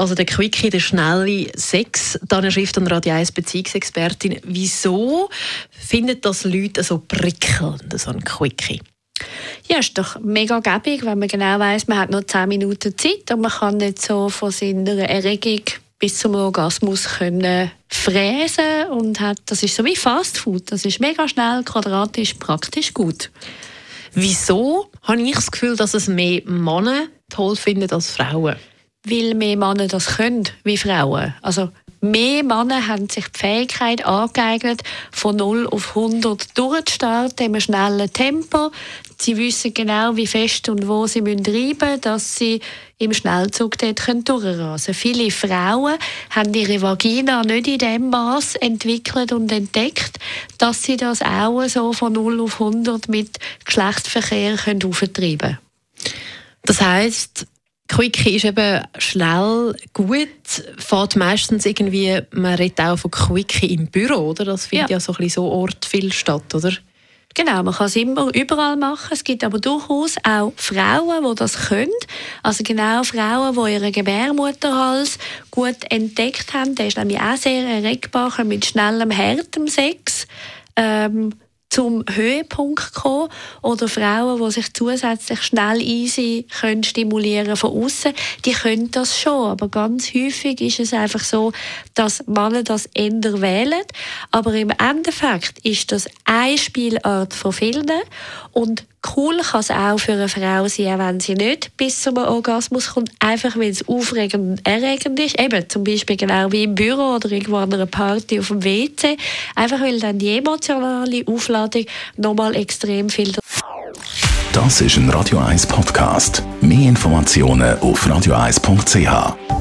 Also der Quickie, der schnelle Sex. Daniel Schrift und Radio 1 Beziehungsexpertin. Wieso findet das Leute so prickelnd, so ein Quickie? Ja, ist doch mega gäbig, wenn man genau weiß, man hat noch 10 Minuten Zeit und man kann nicht so von seiner Erregung bis zum Orgasmus können fräsen und hat, das ist so wie Fast Food. Das ist mega schnell, quadratisch, praktisch gut. Wieso habe ich das Gefühl, dass es mehr Männer toll finden als Frauen? Weil mehr Männer das können wie Frauen. Also Mehr Männer haben sich die Fähigkeit angeeignet, von 0 auf 100 durchzustarten, in einem schnellen Tempo. Sie wissen genau, wie fest und wo sie reiben müssen, dass sie im Schnellzug dort durchrasen können. Viele Frauen haben ihre Vagina nicht in dem Maß entwickelt und entdeckt, dass sie das auch so von 0 auf 100 mit Geschlechtsverkehr auftreiben können. Das heißt, Quickie ist eben schnell gut, fährt meistens irgendwie, man redet auch von Quickie im Büro, oder? Das findet ja, ja so ein bisschen so Ort viel statt, oder? Genau, man kann es immer überall machen. Es gibt aber durchaus auch Frauen, die das können. Also genau Frauen, die ihren Gebärmutterhals gut entdeckt haben. Der ist nämlich auch sehr erregbar, mit schnellem, hartem Sex. Ähm, zum Höhepunkt kommen oder Frauen, die sich zusätzlich schnell easy können stimulieren von außen, die können das schon, aber ganz häufig ist es einfach so, dass Männer das ändern wählen, aber im Endeffekt ist das eine Spielart von vielen und cool kann es auch für eine Frau sein, auch wenn sie nicht bis zum Orgasmus kommt, einfach weil es aufregend und erregend ist. Eben zum Beispiel genau wie im Büro oder irgendwo an einer Party auf dem WC. Einfach weil dann die emotionale Aufladung nochmal extrem viel. Das ist ein Radio 1 Podcast. Mehr Informationen auf radio1.ch.